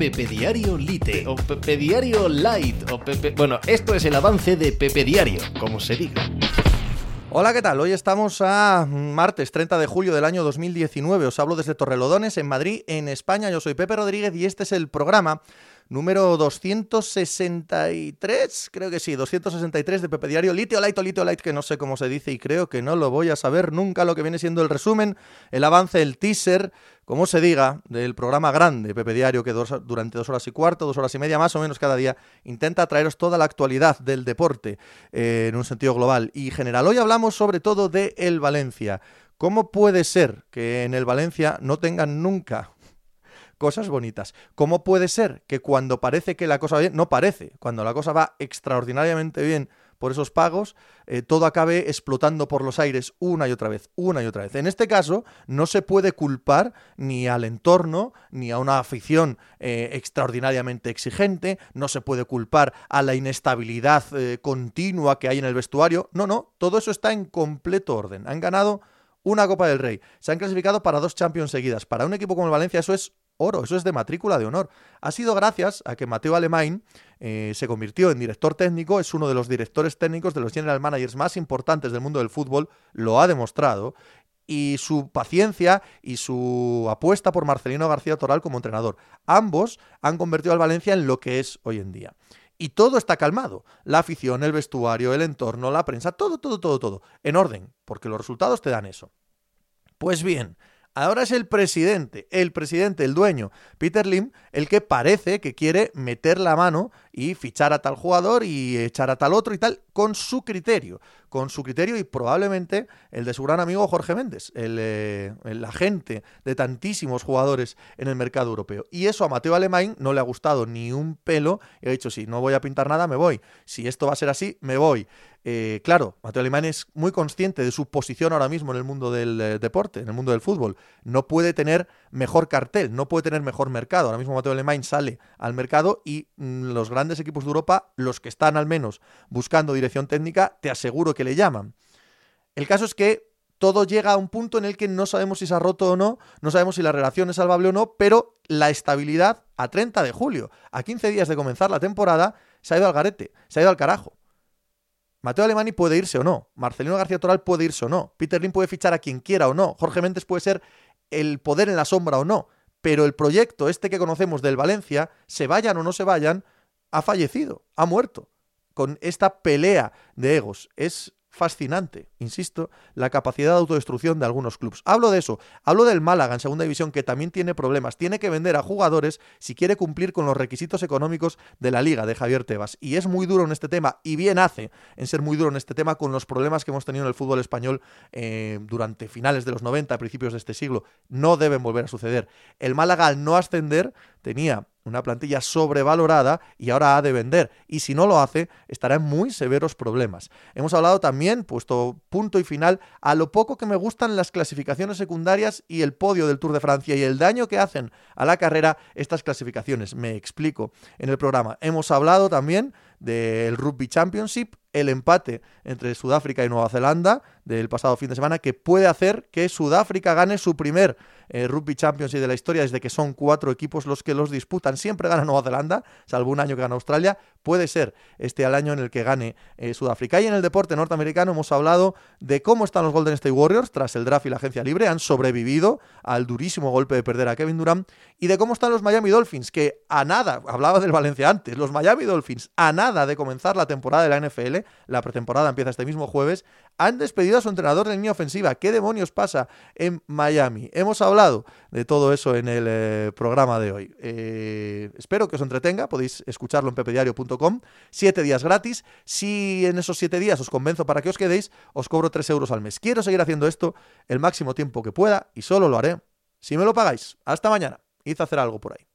Pepe Diario Lite o Pepe Diario Light o Pepe... Bueno, esto es el avance de Pepe Diario, como se diga. Hola, ¿qué tal? Hoy estamos a martes 30 de julio del año 2019. Os hablo desde Torrelodones, en Madrid, en España. Yo soy Pepe Rodríguez y este es el programa número 263, creo que sí, 263 de Pepe Diario, Litio Light o Litio Light, que no sé cómo se dice y creo que no lo voy a saber nunca, lo que viene siendo el resumen, el avance, el teaser, como se diga, del programa grande Pepe Diario, que durante dos horas y cuarto, dos horas y media más o menos cada día, intenta traeros toda la actualidad del deporte eh, en un sentido global y general. Hoy hablamos sobre todo de el Valencia. ¿Cómo puede ser que en el Valencia no tengan nunca cosas bonitas. ¿Cómo puede ser que cuando parece que la cosa va bien, no parece, cuando la cosa va extraordinariamente bien por esos pagos, eh, todo acabe explotando por los aires una y otra vez, una y otra vez. En este caso, no se puede culpar ni al entorno, ni a una afición eh, extraordinariamente exigente, no se puede culpar a la inestabilidad eh, continua que hay en el vestuario. No, no, todo eso está en completo orden. Han ganado una Copa del Rey, se han clasificado para dos Champions seguidas. Para un equipo como el Valencia eso es oro, eso es de matrícula de honor. Ha sido gracias a que Mateo Alemán eh, se convirtió en director técnico, es uno de los directores técnicos de los general managers más importantes del mundo del fútbol, lo ha demostrado, y su paciencia y su apuesta por Marcelino García Toral como entrenador. Ambos han convertido al Valencia en lo que es hoy en día. Y todo está calmado. La afición, el vestuario, el entorno, la prensa, todo, todo, todo, todo. En orden, porque los resultados te dan eso. Pues bien, Ahora es el presidente, el presidente, el dueño, Peter Lim, el que parece que quiere meter la mano y fichar a tal jugador y echar a tal otro y tal, con su criterio, con su criterio y probablemente el de su gran amigo Jorge Méndez, el, eh, el agente de tantísimos jugadores en el mercado europeo. Y eso a Mateo Alemán no le ha gustado ni un pelo y ha dicho, si no voy a pintar nada, me voy. Si esto va a ser así, me voy. Eh, claro, Mateo Alemán es muy consciente de su posición ahora mismo en el mundo del eh, deporte, en el mundo del fútbol. No puede tener mejor cartel, no puede tener mejor mercado. Ahora mismo Mateo Alemán sale al mercado y mm, los grandes equipos de Europa, los que están al menos buscando dirección técnica, te aseguro que le llaman. El caso es que todo llega a un punto en el que no sabemos si se ha roto o no, no sabemos si la relación es salvable o no, pero la estabilidad a 30 de julio, a 15 días de comenzar la temporada, se ha ido al garete, se ha ido al carajo. Mateo Alemani puede irse o no. Marcelino García Toral puede irse o no. Peter Lim puede fichar a quien quiera o no. Jorge Méndez puede ser el poder en la sombra o no. Pero el proyecto, este que conocemos del Valencia, se vayan o no se vayan, ha fallecido, ha muerto. Con esta pelea de egos. Es fascinante, insisto, la capacidad de autodestrucción de algunos clubes. Hablo de eso, hablo del Málaga en segunda división que también tiene problemas, tiene que vender a jugadores si quiere cumplir con los requisitos económicos de la liga de Javier Tebas. Y es muy duro en este tema, y bien hace en ser muy duro en este tema con los problemas que hemos tenido en el fútbol español eh, durante finales de los 90, principios de este siglo. No deben volver a suceder. El Málaga al no ascender tenía una plantilla sobrevalorada y ahora ha de vender. Y si no lo hace, estará en muy severos problemas. Hemos hablado también, puesto punto y final, a lo poco que me gustan las clasificaciones secundarias y el podio del Tour de Francia y el daño que hacen a la carrera estas clasificaciones. Me explico en el programa. Hemos hablado también del Rugby Championship, el empate entre Sudáfrica y Nueva Zelanda del pasado fin de semana, que puede hacer que Sudáfrica gane su primer eh, Rugby Championship de la historia, desde que son cuatro equipos los que los disputan. Siempre gana Nueva Zelanda, salvo un año que gana Australia. Puede ser este el año en el que gane eh, Sudáfrica. Y en el deporte norteamericano hemos hablado de cómo están los Golden State Warriors tras el draft y la agencia libre. Han sobrevivido al durísimo golpe de perder a Kevin Durant. Y de cómo están los Miami Dolphins, que a nada, hablaba del Valencia antes, los Miami Dolphins a nada de comenzar la temporada de la NFL, la pretemporada empieza este mismo jueves, han despedido a su entrenador de línea ofensiva. ¿Qué demonios pasa en Miami? Hemos hablado de todo eso en el eh, programa de hoy. Eh, espero que os entretenga, podéis escucharlo en pepediario.com, siete días gratis. Si en esos siete días os convenzo para que os quedéis, os cobro tres euros al mes. Quiero seguir haciendo esto el máximo tiempo que pueda y solo lo haré si me lo pagáis. Hasta mañana. A hacer algo por ahí.